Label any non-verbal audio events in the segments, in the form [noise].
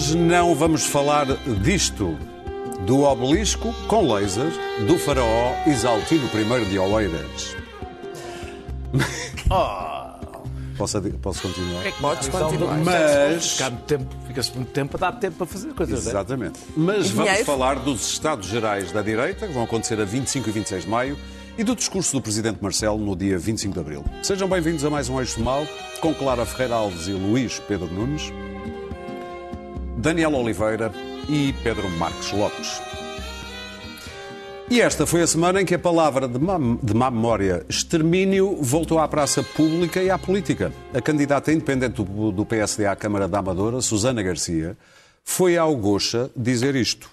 Hoje não vamos falar disto. Do obelisco com laser do faraó Isaltino I de Oeiras. Posso, posso continuar? Podes continuar. Mas. Fica muito tempo, fica-se muito tempo, dá tempo para fazer coisas. é? Exatamente. Mas E vamos dinheiro? falar dos Estados Gerais da Direita, que vão acontecer a 25 e 26 de maio, e do discurso do Presidente Marcelo no dia 25 de abril. Sejam bem-vindos a mais um Eixo Mal, com Clara Ferreira Alves e Luís Pedro Nunes, Daniel Oliveira e Pedro Marques Lopes. E esta foi a semana em que a palavra de má, de má memória, extermínio, voltou à praça pública e à política. A candidata independente do, do PSD à Câmara da Amadora, Susana Garcia, foi ao Gocha dizer isto.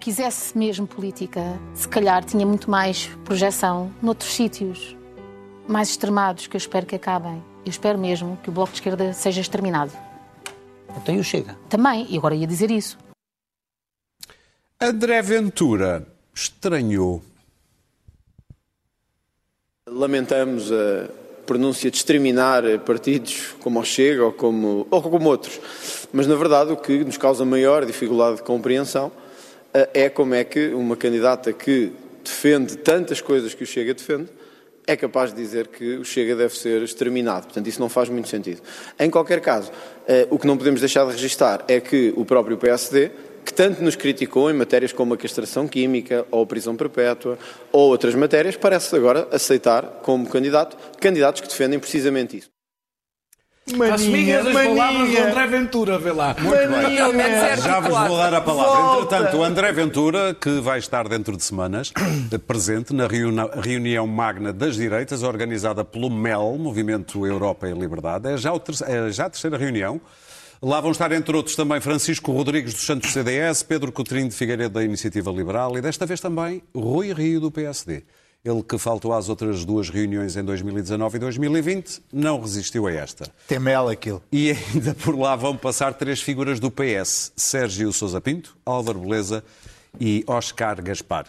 quisesse mesmo política, se calhar tinha muito mais projeção noutros sítios mais extremados que eu espero que acabem. Eu espero mesmo que o Bloco de Esquerda seja exterminado. Então o Chega. Também, e agora ia dizer isso. André Ventura estranhou. Lamentamos a pronúncia de exterminar partidos como o Chega ou como, ou como outros. Mas, na verdade, o que nos causa maior dificuldade de compreensão eh, é como é que uma candidata que defende tantas coisas que o Chega defende é capaz de dizer que o Chega deve ser exterminado. Portanto, isso não faz muito sentido. Em qualquer caso, eh, o que não podemos deixar de registar é que o próprio PSD que tanto nos criticou em matérias como a castração química ou a prisão perpétua ou outras matérias, parece agora aceitar como candidato candidatos que defendem precisamente isso. As migas das palavras do André Ventura, vê lá. Pelo menos é Já vos vou dar a palavra. Entretanto, o André Ventura, que vai estar dentro de semanas, [clears throat] presente na reuni- reunião magna das direitas, organizada pelo MEL, Movimento Europa e Liberdade, é já, é já a terceira reunião. Lá vão estar, entre outros, também Francisco Rodrigues dos Santos CDS, Pedro Coutinho de Figueiredo da Iniciativa Liberal e, desta vez também, Rui Rio do PSD. Ele que faltou às outras duas reuniões em 2019 e 2020, não resistiu a esta. Tem mel aquilo. E ainda por lá vão passar três figuras do PS: Sérgio Sousa Pinto, Álvaro Beleza e Oscar Gaspar.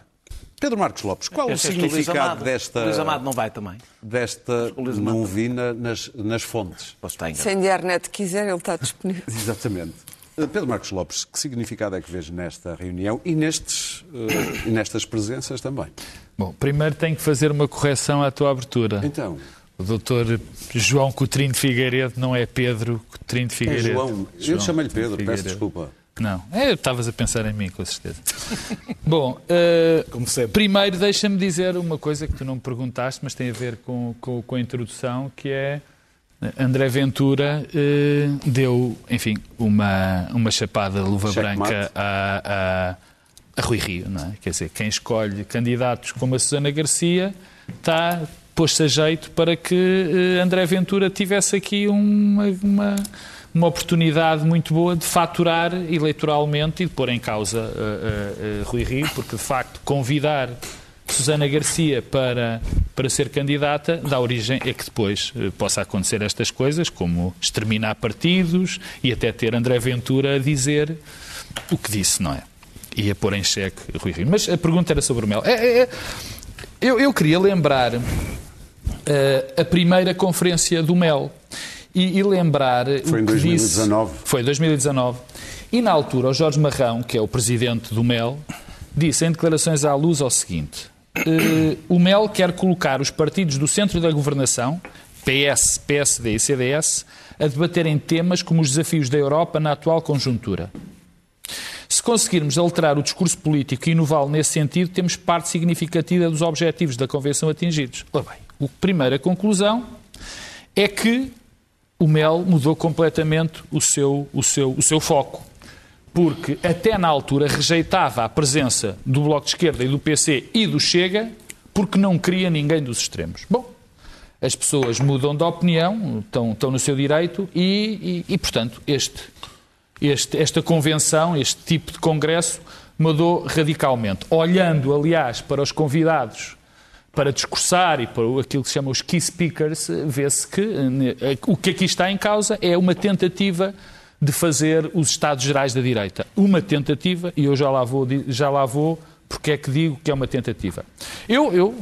Pedro Marcos Lopes, qual o que Luís significado desta. Luís Amado não vai também. desta O não vi na- nas, nas fontes. Posso estar Se a internet quiser, ele está disponível. [laughs] Exatamente. Uh, Pedro Marcos Lopes, que significado é que vês nesta reunião e, nestes, uh, e nestas presenças também? Bom, primeiro tenho que fazer uma correção à tua abertura. Então, O doutor João Coutrinho de Figueiredo não é Pedro Coutrinho de é Figueiredo. João. Eu chamei-lhe Pedro, peço Figueiredo. desculpa. Não, é, estavas a pensar em mim, com certeza. [laughs] Bom, eh, Como sempre. primeiro deixa-me dizer uma coisa que tu não me perguntaste, mas tem a ver com, com, com a introdução, que é eh, André Ventura eh, deu, enfim, uma, uma chapada de luva Checkmate. branca a, a, a Rui Rio, não é? Quer dizer, quem escolhe candidatos como a Susana Garcia está posto a jeito para que eh, André Ventura tivesse aqui uma, uma, uma oportunidade muito boa de faturar eleitoralmente e de pôr em causa eh, eh, eh, Rui Rio, porque de facto convidar Susana Garcia para, para ser candidata dá origem a que depois eh, possa acontecer estas coisas, como exterminar partidos e até ter André Ventura a dizer o que disse, não é? E a pôr em xeque Rui Rio. Mas a pergunta era sobre o Mel. É- é- é- eu, eu queria lembrar eh, a primeira conferência do Mel e, e lembrar Foi em que 2019. disse. Foi 2019. E na altura, o Jorge Marrão, que é o presidente do MEL, disse em declarações à luz o seguinte: eh, o MEL quer colocar os partidos do centro da governação, PS, PSD e CDS, a debaterem temas como os desafios da Europa na atual conjuntura. Se conseguirmos alterar o discurso político e inová-lo nesse sentido, temos parte significativa dos objetivos da Convenção atingidos. Ora bem, a primeira conclusão é que o MEL mudou completamente o seu, o seu, o seu foco. Porque até na altura rejeitava a presença do Bloco de Esquerda e do PC e do Chega porque não queria ninguém dos extremos. Bom, as pessoas mudam de opinião, estão, estão no seu direito e, e- e, portanto, este, este- esta convenção, este tipo de congresso, mudou radicalmente. Olhando, aliás, para os convidados para discursar e para aquilo que se chama os key speakers, vê-se que eh, o que aqui está em causa é uma tentativa de fazer os Estados Gerais da direita. Uma tentativa, e eu já lá vou, já lá vou porque é que digo que é uma tentativa. Eu, eu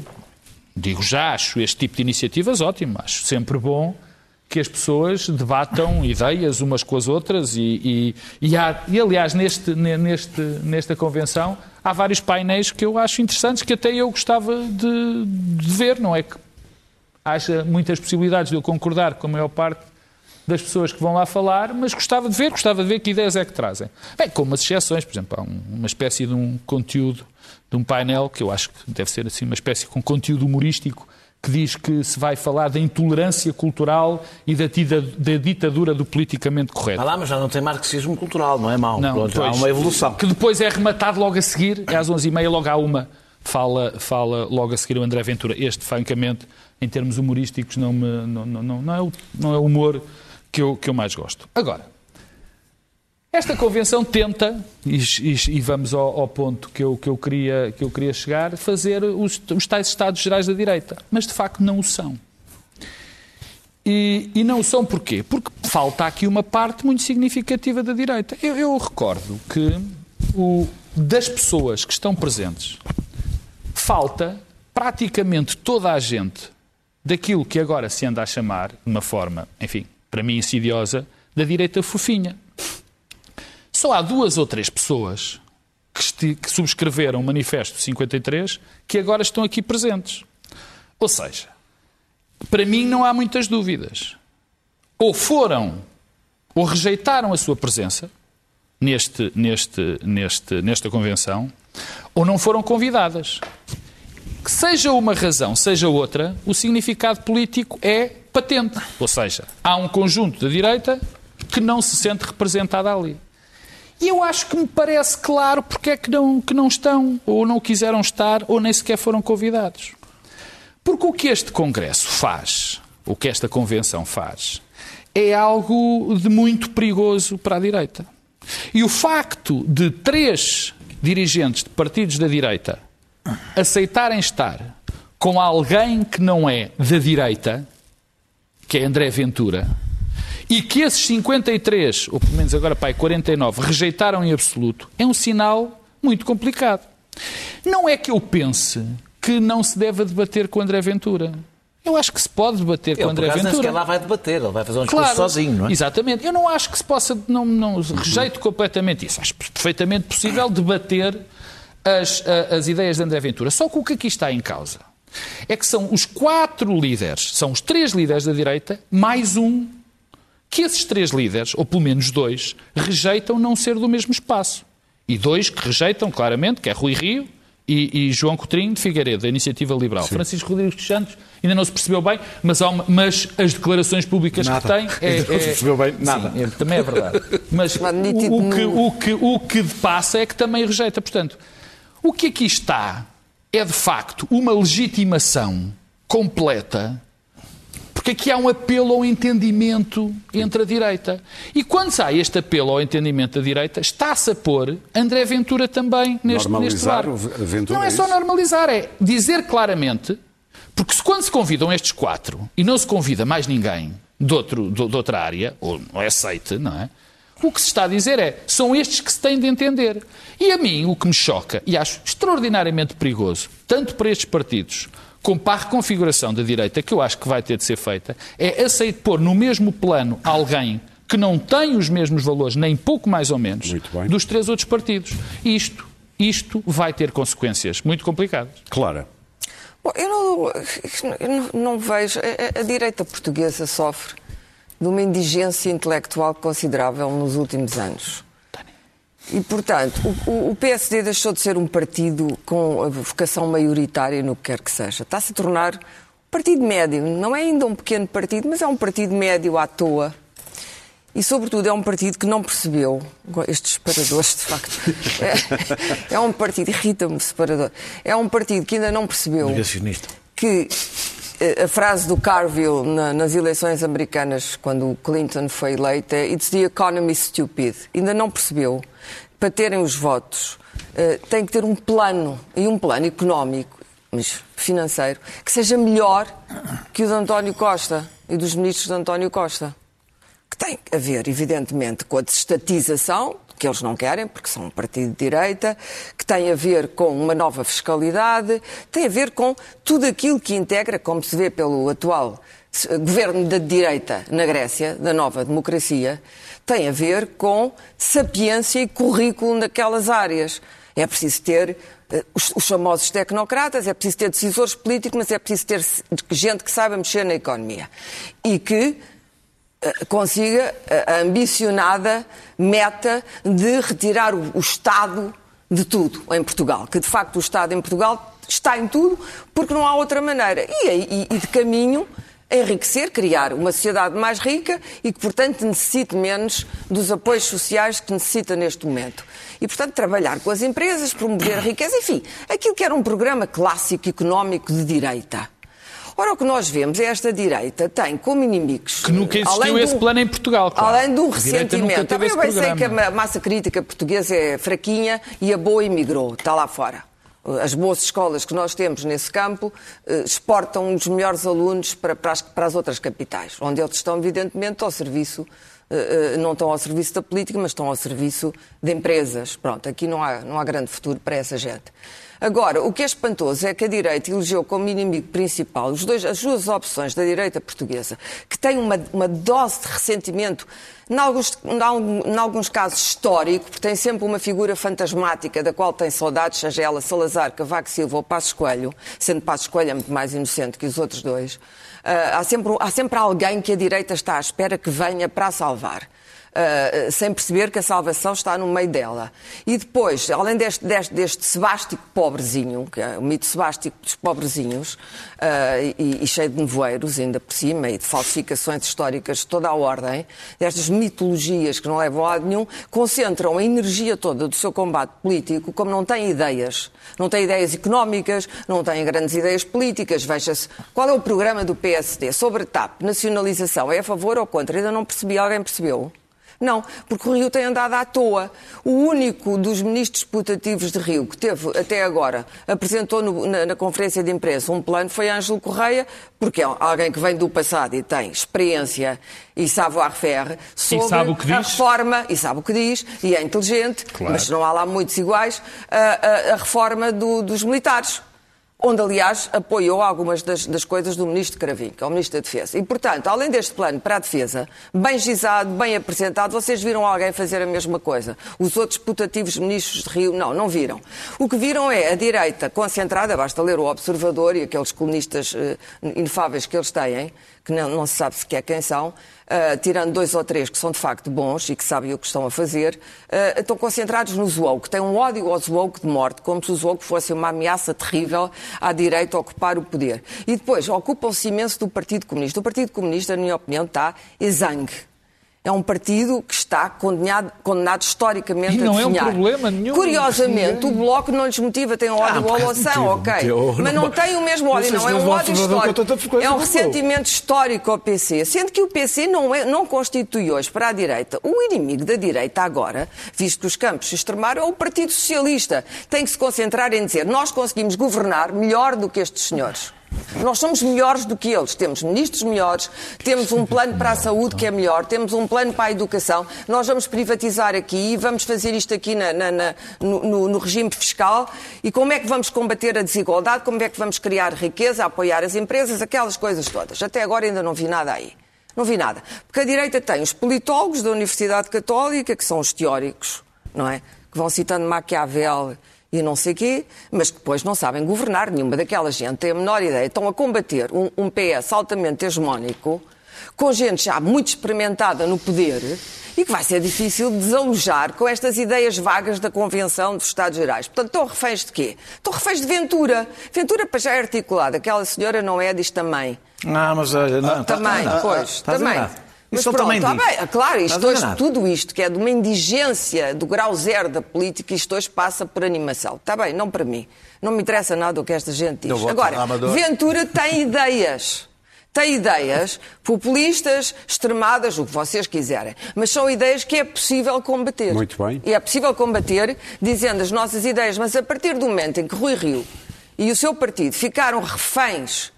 digo já, acho este tipo de iniciativas ótimo, acho sempre bom que as pessoas debatam [coughs] ideias umas com as outras e, e, e, há, e aliás, neste, neste, nesta convenção há vários painéis que eu acho interessantes que até eu gostava de, de ver, não é que haja muitas possibilidades de eu concordar com a maior parte das pessoas que vão lá falar, mas gostava de ver, gostava de ver que ideias é que trazem. Bem, com umas exceções, por exemplo, há uma espécie de um conteúdo, de um painel, que eu acho que deve ser assim uma espécie com conteúdo humorístico, que diz que se vai falar da intolerância cultural e da, da ditadura do politicamente correto. Ah lá, mas já não tem marxismo cultural, não é mau. Não, Pronto, há uma evolução. Que depois é rematado logo a seguir, é às 11h30, logo há uma. Fala, fala logo a seguir o André Ventura. Este, francamente, em termos humorísticos, não, me, não, não, não, é, não é o humor que eu, que eu mais gosto. Agora, esta convenção tenta, e, e, e vamos ao, ao, ponto que eu, que, eu queria, que eu queria chegar, fazer os, os tais Estados Gerais da direita. Mas de facto não o são. E, e, não o são porquê? Porque falta aqui uma parte muito significativa da direita. Eu, eu recordo que o, das pessoas que estão presentes, falta praticamente toda a gente daquilo que agora se anda a chamar, de uma forma, enfim, para mim insidiosa, da direita fofinha. Só há duas ou três pessoas que, que subscreveram o Manifesto 53 que agora estão aqui presentes. Ou seja, para mim não há muitas dúvidas. Ou foram, ou rejeitaram a sua presença neste, neste, neste, nesta convenção, ou não foram convidadas. Que seja uma razão, seja outra, o significado político é patente. Ou seja, há um conjunto da direita que não se sente representada ali. E eu acho que me parece claro porque é que não, que não estão, ou não quiseram estar, ou nem sequer foram convidados. Porque o que este Congresso faz, o que esta Convenção faz, é algo de muito perigoso para a direita. E o facto de três dirigentes de partidos da direita aceitarem estar com alguém que não é da direita, que é André Ventura, e que esses 53, ou pelo menos agora pai, 49, rejeitaram em absoluto, é um sinal muito complicado. Não é que eu pense que não se deve debater com André Ventura. Eu acho que se pode debater com André Ventura. Ele lá vai debater, ele vai fazer um discurso claro, sozinho, não é? Exatamente. Eu não acho que se possa, não, não rejeito completamente isso. Acho perfeitamente possível debater as, as ideias de André Ventura. Só que o que aqui está em causa é que são os quatro líderes, são os três líderes da direita, mais um que esses três líderes, ou pelo menos dois, rejeitam não ser do mesmo espaço. E dois que rejeitam, claramente, que é Rui Rio e, e João Coutinho de Figueiredo, da Iniciativa Liberal. Sim. Francisco Rodrigues dos Santos ainda não se percebeu bem, mas, uma, mas as declarações públicas nada. que tem... É, não se percebeu bem nada. Sim, é, também é verdade. Mas o, o, que, o, que, o que passa é que também rejeita. Portanto, o que aqui está é, de facto, uma legitimação completa porque aqui há um apelo ao entendimento entre a direita. E quando sai este apelo ao entendimento da direita, está-se a pôr André Ventura também neste, normalizar neste bar. Ventura não é, é só normalizar, é dizer claramente, porque se quando se convidam estes quatro e não se convida mais ninguém de, outro, de, de outra área, ou não é aceite, não é? O que se está a dizer é, são estes que se têm de entender. E a mim, o que me choca, e acho extraordinariamente perigoso, tanto para estes partidos como para a reconfiguração da direita, que eu acho que vai ter de ser feita, é aceitar pôr no mesmo plano alguém que não tem os mesmos valores, nem pouco mais ou menos, dos três outros partidos. Isto, isto vai ter consequências muito complicadas. Clara. Bom, eu não, eu não, não vejo. A, a, direita portuguesa sofre de uma indigência intelectual considerável nos últimos anos. E, portanto, o, o, PSD deixou de ser um partido com a vocação maioritária no que quer que seja. Está-se a tornar um partido médio. Não é ainda um pequeno partido, mas é um partido médio à toa. E, sobretudo, é um partido que não percebeu estes separadores, de facto. É, é um partido, irrita-me separador. É um partido que ainda não percebeu que a frase do Carville na, nas eleições americanas, quando Clinton foi eleita, é It's the economy stupid. Ainda não percebeu. Para terem os votos, uh, tem que ter um plano, e um plano económico, mas financeiro, que seja melhor que o de António Costa e dos ministros de António Costa. Que tem a ver, evidentemente, com a desestatização que eles não querem, porque são um partido de direita, que tem a ver com uma nova fiscalidade, tem a ver com tudo aquilo que integra, como se vê pelo atual governo da direita na Grécia, da nova democracia, tem a ver com sapiência e currículo naquelas áreas. É preciso ter uh, os, os, famosos tecnocratas, é preciso ter decisores políticos, mas é preciso ter gente que saiba mexer na economia. E que consiga a ambicionada meta de retirar o, o Estado de tudo em Portugal. Que de facto o Estado em Portugal está em tudo porque não há outra maneira. E, e, e de caminho enriquecer, criar uma sociedade mais rica e que, portanto, necessite menos dos apoios sociais que necessita neste momento. E, portanto, trabalhar com as empresas, promover a riqueza, enfim, aquilo que era um programa clássico económico de direita. Ora, o que nós vemos é esta direita tem como inimigos. Que nunca existiu esse plano em Portugal, claro. Além um ressentimento. Também eu bem sei que a massa crítica portuguesa é fraquinha e a boa emigrou, está lá fora as boas escolas que nós temos nesse campo eh, exportam os melhores alunos para, para, as, para as outras capitais, onde eles estão, evidentemente, ao serviço eh, eh, não estão ao serviço da política, mas estão ao serviço de empresas. Pronto, aqui não há, não há grande futuro para essa gente. Agora, o que é espantoso é que a direita elegeu como inimigo principal dois, as duas opções da direita portuguesa, que têm uma, uma dose de ressentimento, em alguns, em alguns casos histórico, porque tem sempre uma figura fantasmática da qual tem saudades, seja ela Salazar, Cavaco Silva ou Passos Coelho, sendo Passos Coelho é muito mais inocente que os outros dois. Uh, há, sempre, há sempre alguém que a direita está à espera que venha para salvar uh, sem perceber que a salvação está no meio dela. E depois, além deste, deste, deste sebástico pobrezinho, que é o mito sebástico dos pobrezinhos, uh, e, e, cheio de nevoeiros ainda por cima, e de falsificações históricas de toda a ordem, destas mitologias que não levam a lado nenhum, concentram a energia toda do seu combate político como não têm ideias. Não têm ideias económicas, não têm grandes ideias políticas. Veja-se, qual é o programa do PSD sobre TAP? Nacionalização é a favor ou contra? Ainda não percebi. Alguém percebeu? Não, porque o Rio tem andado à toa. O único dos ministros putativos de Rio que teve até agora, apresentou no, na, na, conferência de imprensa um plano, foi Ângelo Correia, porque é alguém que vem do passado e tem experiência e savoir-faire sobre sabe o que diz. a reforma, e sabe o que diz, e é inteligente, claro. mas não há lá muitos iguais, a, a, a reforma do, dos militares onde, aliás, apoiou algumas das, das, coisas do Ministro Cravinho, que é o Ministro da Defesa. E, portanto, além deste plano para a defesa, bem gizado, bem apresentado, vocês viram alguém fazer a mesma coisa. Os outros putativos ministros de Rio, não, não viram. O que viram é a direita concentrada, basta ler o Observador e aqueles colunistas uh, inefáveis que eles têm, que não, não se sabe sequer quem são, uh, tirando dois ou três que são de facto bons e que sabem o que estão a fazer, uh, estão concentrados no Zouk, têm um ódio ao Zouk de morte, como se o Zouk fosse uma ameaça terrível à direita a ocupar o poder. E depois ocupam-se imenso do Partido Comunista. O Partido Comunista, na minha opinião, está exangue é um partido que está condenado, condenado historicamente e não a definhar. é um problema nenhum. Curiosamente, o Bloco não lhes motiva, tem ódio ah, à oação, ok. Mas não tem o mesmo ódio, não. É um ódio histórico. É um ressentimento histórico ao PC. Sendo que o PC não, é, não constitui hoje para a direita o inimigo da direita agora, visto que os campos se extremaram, é o Partido Socialista. Tem que se concentrar em dizer nós conseguimos governar melhor do que estes senhores. Nós somos melhores do que eles. Temos ministros melhores, temos um plano para a saúde que é melhor, temos um plano para a educação. Nós vamos privatizar aqui e vamos fazer isto aqui na, na, na, no, no, regime fiscal. E como é que vamos combater a desigualdade? Como é que vamos criar riqueza, apoiar as empresas, aquelas coisas todas. Até agora ainda não vi nada aí. Não vi nada. Porque a direita tem os politólogos da Universidade Católica, que são os teóricos, não é? Que vão citando Maquiavel e não sei quê, mas que depois não sabem governar. Nenhuma daquela gente tem a menor ideia. Estão a combater um, um PS altamente hegemónico, com gente já muito experimentada no poder e que vai ser difícil desalojar com estas ideias vagas da Convenção dos Estados Gerais. Portanto, estão reféns de quê? Estão reféns de Ventura. Ventura, para já é articulada. Aquela senhora não é, diz também. Ah, mas não. Também, tá, pois, tá, também. Mas pronto, também tá bem, claro, isto hoje, tudo isto, que é de uma indigência do grau zero da política, isto hoje passa por animação. Está bem, não para mim. Não me interessa nada o que esta gente diz. Agora, Ventura tem ideias. Tem ideias populistas, extremadas, o que vocês quiserem. Mas são ideias que é possível combater. Muito bem. E é possível combater dizendo as nossas ideias, mas a partir do momento em que Rui Rio e o seu partido ficaram reféns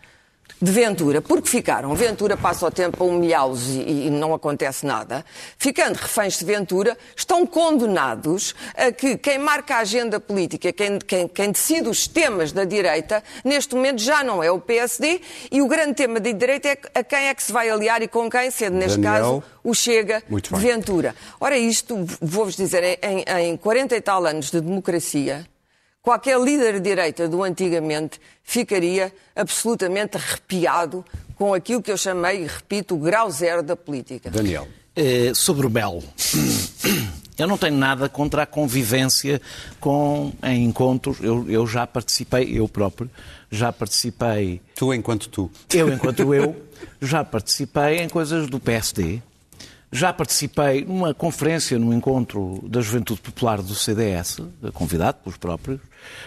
de Ventura, porque ficaram. Ventura passa o tempo a humilhá-los e, e, não acontece nada. Ficando reféns de Ventura, estão condenados a que quem marca a agenda política, quem, quem, quem decide os temas da direita, neste momento já não é o PSD e o grande tema da direita é a quem é que se vai aliar e com quem, sendo neste Daniel, caso o Chega de Ventura. Ora, isto, vou-vos dizer, em, em 40 e tal anos de democracia, qualquer líder de direita do antigamente ficaria absolutamente arrepiado com aquilo que eu chamei, e repito, o grau zero da política. Daniel. É, sobre o Mel. [coughs] Eu não tenho nada contra a convivência com, em encontros. Eu, eu já participei, eu próprio, já participei. Tu enquanto tu. Eu enquanto [laughs] eu, já participei em coisas do PSD, já participei numa conferência, num encontro da Juventude Popular do CDS, convidado pelos próprios.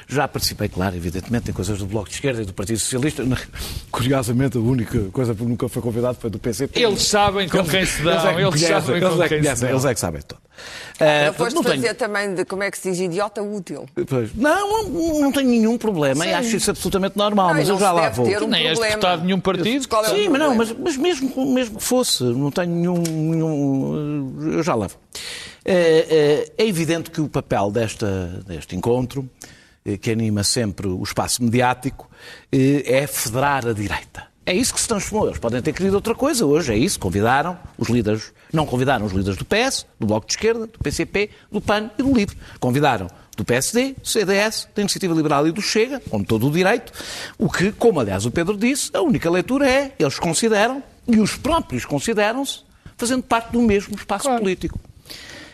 Já participei, claro, evidentemente, em coisas do Bloco de Esquerda e do Partido Socialista. [laughs] Curiosamente, a única coisa que nunca foi convidado foi do PCP. Eles sabem com quem se dão, eles, é eles sabem eles com é quem se dão. Eles é que sabem tudo. Uh, foste não fazer tenho... também de como é que se diz idiota útil. Pois. Não, não, não tenho nenhum problema Sim. e acho isso absolutamente normal, não, mas eu já lá vou. Um nem és deputado de nenhum partido. É Sim, mas não, mas, mas mesmo, mesmo que fosse, não tenho nenhum. nenhum eu já lá vou. É, é, é evidente que o papel desta, deste encontro, que anima sempre o espaço mediático, eh, é federar a direita. É isso que se transformou. Eles podem ter querido outra coisa hoje, é isso. Convidaram os líderes, não convidaram os líderes do PS, do Bloco de Esquerda, do PCP, do PAN e do LIVRE. Convidaram do PSD, do CDS, da Iniciativa Liberal e do Chega, com todo o direito, o que, como aliás o Pedro disse, a única leitura é, eles consideram, e os próprios consideram-se, fazendo parte do mesmo espaço claro. político.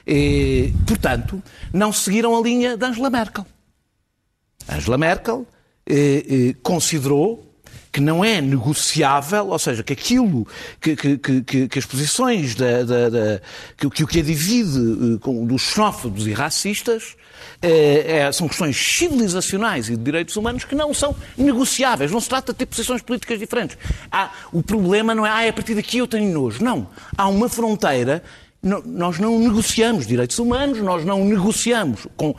E, portanto, não seguiram a linha de Angela Merkel. Angela Merkel eh, eh, considerou que não é negociável, ou seja, que aquilo, que, que, que, que as posições da, da, da, que, que o que a divide uh, dos xenófobos e racistas é, é, são questões civilizacionais e de direitos humanos que não são negociáveis. Não se trata de ter posições políticas diferentes. Há, o problema não é, ah, é a partir daqui eu tenho nojo. Não. Há uma fronteira nós não negociamos direitos humanos, nós não negociamos com.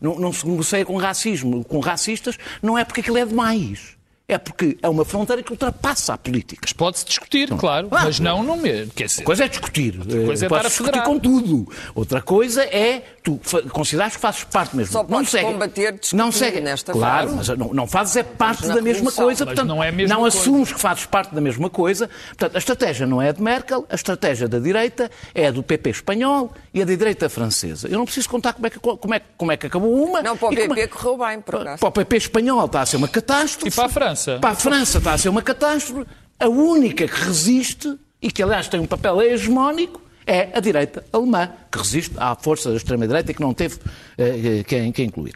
Não, não se negocia com racismo, com racistas, não é porque aquilo é demais. É porque é uma fronteira que ultrapassa a política. Mas pode-se discutir, não. claro, ah, mas não no mesmo. Quer dizer, coisa é discutir. Outra coisa é estar a discutir com tudo. Outra coisa é tu consideras que fazes parte mesmo. Só não segue, combater não segue. nesta Claro, fase. mas não, não fazes é parte da mesma coisa. Portanto, não é não coisa. assumes que fazes parte da mesma coisa. Portanto, a estratégia não é a de Merkel, a estratégia da direita é a do PP espanhol e a da direita francesa. Eu não preciso contar como é que, como é, como é que acabou uma. Não, para o PP é, correu bem, por acaso. Para o PP espanhol está a ser uma catástrofe. E para a França? Para a França está a ser uma catástrofe. A única que resiste, e que aliás tem um papel hegemónico, é a direita alemã, que resiste à força da extrema-direita e que não teve uh, quem, quem incluir.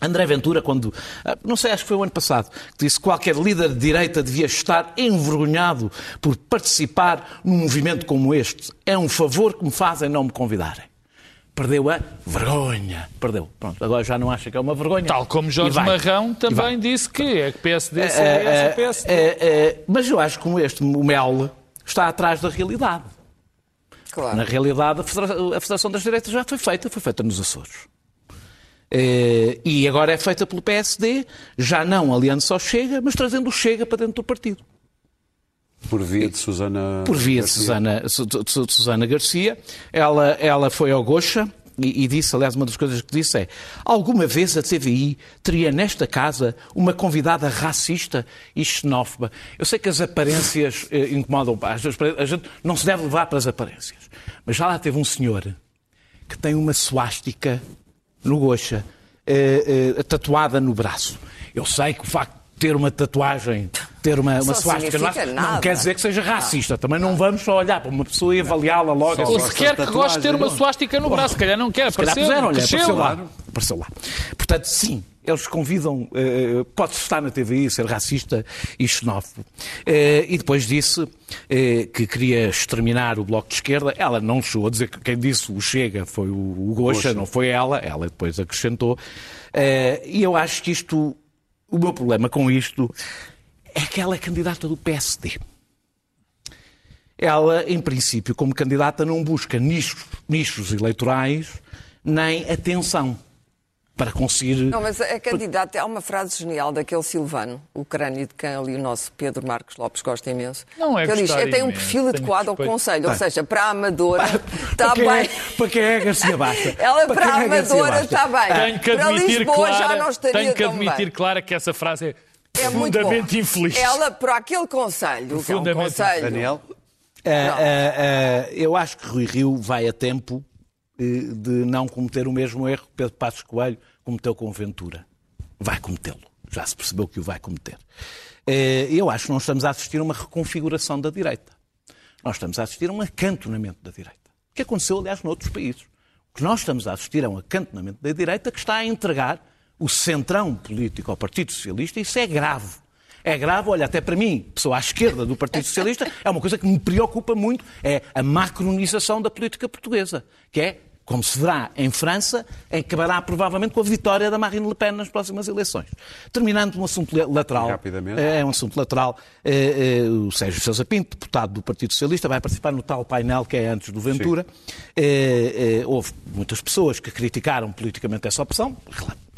André Ventura, quando, eh, não sei, acho que foi o ano passado, que disse que qualquer líder de direita devia estar envergonhado por participar num movimento como este. É um favor que me fazem não me convidarem. Perdeu a vergonha. Perdeu. Pronto, agora já não acha que é uma vergonha. Tal como Jorge Marrão também disse que é que PSD, é, é, PSD. É, é, mas eu acho que como este, o Mel, está atrás da realidade. Claro. Na realidade, a Federação, a Federação das Direitas já foi feita, foi feita nos Açores. E agora é feita pelo PSD, já não aliando só Chega, mas trazendo o Chega para dentro do partido. Por via de Susana Por via de Susana, de Susana Garcia. Ela, ela foi ao Gocha, e, e, disse, aliás, uma das coisas que disse é: alguma vez a TVI teria nesta casa uma convidada racista e xenófoba? Eu sei que as aparências eh, incomodam, a gente não se deve levar para as aparências, mas já lá teve um senhor que tem uma suástica no goxa, eh, eh, tatuada no braço. Eu sei que o facto ter uma tatuagem, ter uma, uma suástica não, não quer dizer que seja racista. Também não vamos só olhar para uma pessoa e avaliá-la logo. Ou se quer que goste de ter uma suástica no braço, se calhar não quer. Se calhar puseram, olha, apareceu lá. apareceu lá. Portanto, sim, eles convidam, uh, pode estar na TVI, ser racista e xenófobo. Uh, e depois disse uh, que queria exterminar o Bloco de Esquerda. Ela não chegou a dizer que quem disse o Chega foi o, o Gocha, não foi ela. Ela depois acrescentou. Uh, e eu acho que isto o meu problema com isto é que ela é candidata do PSD. Ela, em princípio, como candidata, não busca nichos, nichos eleitorais nem atenção. Para conseguir. Não, mas a candidata, há uma frase genial daquele Silvano, o crânio de quem ali o nosso Pedro Marcos Lopes gosta imenso. Não é que ele diz: gostar tem um perfil tenho adequado ao respeito. Conselho, ou seja, para a Amadora está para quem bem. É, para quem é Garcia Basta? [laughs] Ela para, a quem é Amadora está bem. Tenho que para admitir, Lisboa já Clara, não estaria tenho que admitir. Clara, que essa frase é, É profundamente infeliz. Ela, para aquele Conselho, que é um. Conselho. Daniel? É, é, é, eu acho que Rui Rio vai a tempo de não cometer o mesmo erro que Pedro Passos Coelho cometeu com Ventura. Vai cometê-lo. Já se percebeu que o vai cometer. Eh, Eu acho que não estamos a assistir a uma reconfiguração da direita. Nós estamos a assistir a um acantonamento da direita. O que aconteceu, aliás, noutros países. O que nós estamos a assistir é um acantonamento da direita que está a entregar o centrão político ao Partido Socialista. Isso é grave. É grave, olha, até para mim, pessoa à esquerda do Partido Socialista, é uma coisa que me preocupa muito, é a macronização da política portuguesa, que é, como se verá em França, acabará provavelmente com a vitória da Marine Le Pen nas próximas eleições. Terminando um assunto lateral. Rapidamente. É um assunto lateral. Eh, eh, O Sérgio Sousa Pinto, deputado do Partido Socialista, vai participar no tal painel que é antes do Ventura. Eh, eh, Houve muitas pessoas que criticaram politicamente essa opção.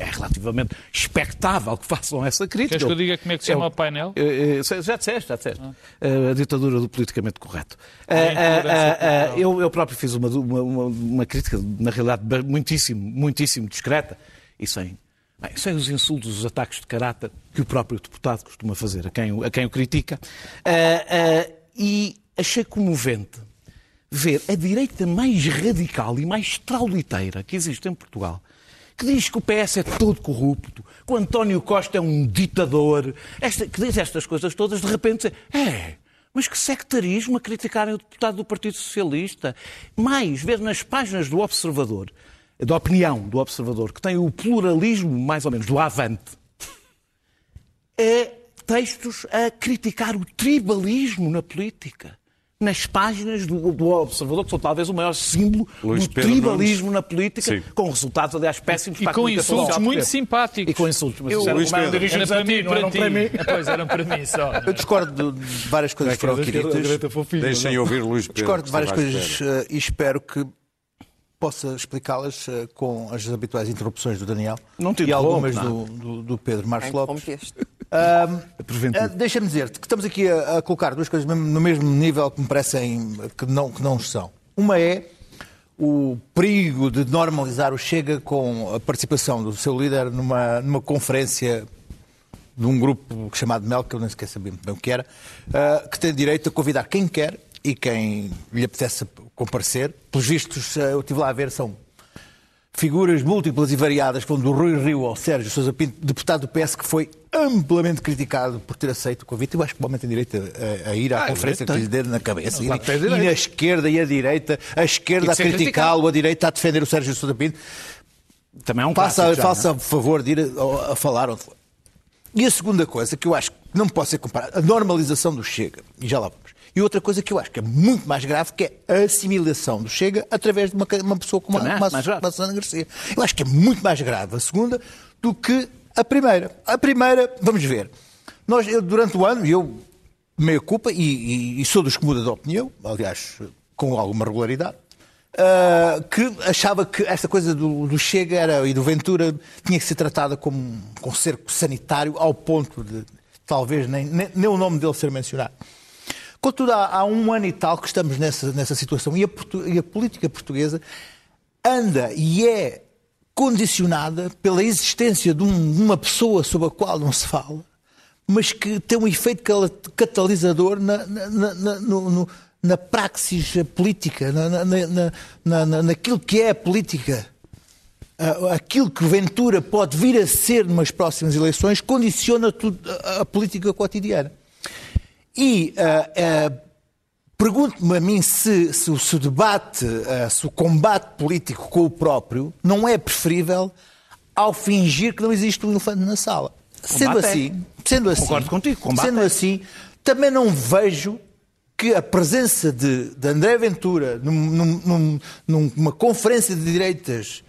É relativamente expectável que façam essa crítica. Queres que eu diga como é que se chama Eu- o painel? eh, eh, Já disseste, já disseste. Eh, A ditadura do politicamente correto. A intolerância eh, cultural. Eu, eu próprio fiz uma, uma, uma- crítica, na realidade, muitíssimo, muitíssimo discreta e sem, bem, sem os insultos, os ataques de caráter que o próprio deputado costuma fazer a quem, o- a quem o critica. E achei comovente ver a direita mais radical e mais trauliteira que existe em Portugal, que diz que o PS é todo corrupto, que o António Costa é um ditador, esta- que diz estas coisas todas, de repente, é. Mas que sectarismo a criticarem o deputado do Partido Socialista. Mais, ver nas páginas do Observador, da opinião do Observador, que tem o pluralismo, mais ou menos, do Avante, é textos a criticar o tribalismo na política. Nas páginas do, do Observador, que são talvez o maior símbolo Luís do Pedro tribalismo Nunes. na política, Sim. com resultados, aliás, péssimos E para a com comunicação insultos muito simpáticos. E com insultos. Mas Eu- isso era Luís eram Pedro. Era dirigidos para mim, para eram ti. para mim. [laughs] Pois, eram para mim só. Eu discordo de várias coisas que foram aqui ditas. Deixem ouvir Luís Pedro. Discordo de várias coisas eh, e espero que possa explicá-las eh, com as habituais interrupções do Daniel Não te e algumas do, do- do Pedro Marcos Lopes. Preventivo. Ah, Deixa-me dizer-te que estamos aqui a, a colocar duas coisas no mesmo nível que me parecem que não, que não são. Uma é o perigo de normalizar o Chega com a participação do seu líder numa, numa conferência de um grupo chamado MEL, que eu nem sequer sabia muito bem o que era, ah, que tem direito a convidar quem quer e quem lhe apetece comparecer. Pelos vistos, ah, eu estive lá a ver, são figuras múltiplas e variadas, vão do Rui Rio ao Sérgio Sousa Pinto, deputado do PS, que foi amplamente criticado por ter aceito o convite. Eu acho que o homem tem direito a, a ir à Ah, conferência que lhe dê na cabeça. E, tem e na esquerda e a direita, a esquerda a criticá-lo, a direita a defender o Sérgio Sousa Pinto. Também é um Faça, clássico já, faça não é? o favor de ir a, a falar onde for. E a segunda coisa que eu acho que não pode ser comparada, a normalização do Chega, e já lá vamos. E outra coisa que eu acho que é muito mais grave, que é a assimilação do Chega através de uma, uma pessoa como Também a, uma, grave. uma Susana Garcia. Eu acho que é muito mais grave a segunda do que a primeira. A primeira, vamos ver. Nós, eu, durante o ano, eu, meia culpa, e, e- e sou dos que muda de opinião, aliás, com alguma regularidade, ah, que achava que esta coisa do, do Chega era, e do Ventura tinha que ser tratada como um, com cerco sanitário ao ponto de talvez nem, nem, nem o nome dele ser mencionado. Contudo, há, há um ano e tal que estamos nessa, nessa situação e a, e a política portuguesa anda e é condicionada pela existência de, um- uma pessoa sobre a qual não se fala, mas que tem um efeito catalisador na, na, na, no- na praxis política, na, na, na, na- na- naquilo que é a política. Aquilo que Ventura pode vir a ser nas próximas eleições condiciona tudo, a política cotidiana. E ah, ah, Pergunto-me a mim se, se o se o debate, eh, se o combate político com o próprio não é preferível ao fingir que não existe um elefante na sala. Sendo Combate é. assim, sendo assim, Concordo contigo, combate sendo é. assim, também não vejo que a presença de, de André Ventura num- num- num- numa conferência de direitas,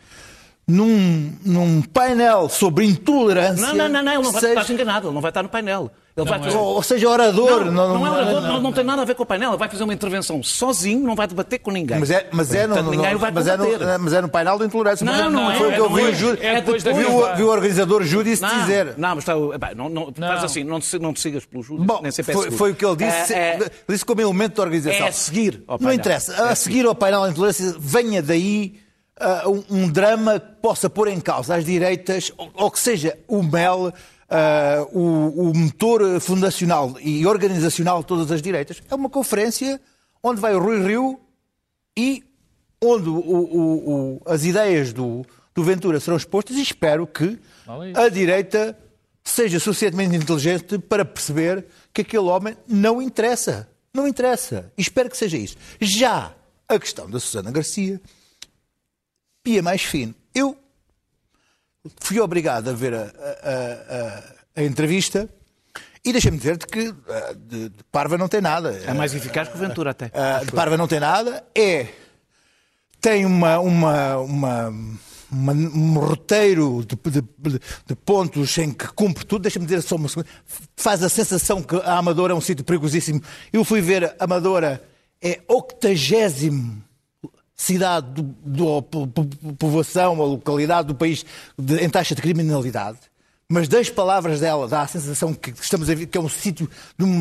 num, num painel sobre intolerância, Não, não, não, não, ele não vai, seja- estás enganado, ele não vai estar no painel. Ele vai Não fazer... é. Ou, seja, orador. Não, não, é orador, não, não tem nada a ver com o painel. Ele vai fazer uma intervenção sozinho, não vai debater com ninguém. Mas é, mas é, no, Portanto, no- ninguém o vai mas, é no, combater. mas é no painel da intolerância. Não, Mas não foi é, o que eu não vi, é. o É depois vi, o, Viva. vi o organizador Júdice Não, dizer. Não, mas está, epá, não, não, faz Não. assim, não te, não te sigas pelo Júlio, Bom, nem sempre é foi, foi o que ele disse, É, é, disse como elemento da organização. é a seguir ao Não interessa. A seguir ao painel da intolerância, venha daí ah, um, um drama que possa pôr em causa as direitas, ou, ou que seja o MEL, ah, o, o motor fundacional e organizacional de todas as direitas. É uma conferência onde vai o Rui Rio e onde o- o- as ideias do, do Ventura serão expostas e espero que a direita seja suficientemente inteligente para perceber que aquele homem não interessa. Não interessa. E espero que seja isso. Já a questão da Susana Garcia ia mais fino. Eu fui obrigado a ver a, a- a- a entrevista e deixa-me dizer-te que ah, de, de parva não tem nada. É mais eficaz que o Ventura até. Ah, de Parva não tem nada, é tem uma, uma, uma, uma- um roteiro de, de- de- de pontos em que cumpre tudo. Deixa-me dizer só uma segunda. Faz a sensação que a Amadora é um sítio perigosíssimo. Eu fui ver a Amadora, é octagésimo cidade do, do- po- povoação ou localidade do país de- em taxa de criminalidade, mas das palavras dela dá a sensação que estamos a ver que é um sítio de um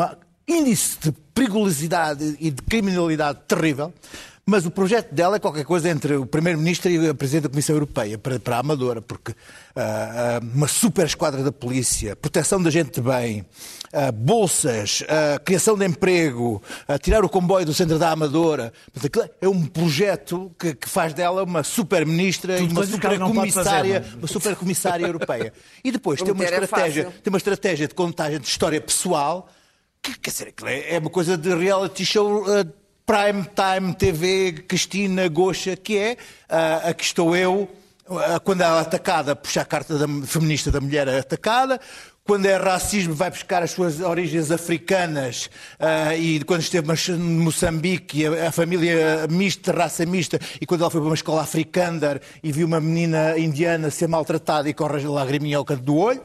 índice de perigosidade e de criminalidade terrível. Mas o projeto dela é qualquer coisa entre o Primeiro-Ministro e a Presidente da Comissão Europeia, para, para a Amadora, porque ah, uma super esquadra da polícia, proteção da gente de bem, ah, bolsas, ah, criação de emprego, tirar o comboio do centro da Amadora. É um projeto que, que faz dela uma super-ministra e uma super-comissária é? uma super-comissária europeia. E depois tem uma, é estratégia, fácil. tem uma estratégia de contagem de história pessoal que, quer dizer, aquilo é é uma coisa de reality show uh, prime time TV, Cristina Goxa, que é uh, a que estou eu, uh, quando ela é atacada, puxa a carta da, feminista da mulher atacada, quando é racismo, vai buscar as suas origens africanas ah, e quando esteve em Moçambique, a, a família mista, raça mista, e quando ela foi para uma escola africana e viu uma menina indiana ser maltratada e corre a lagriminha ao canto do olho,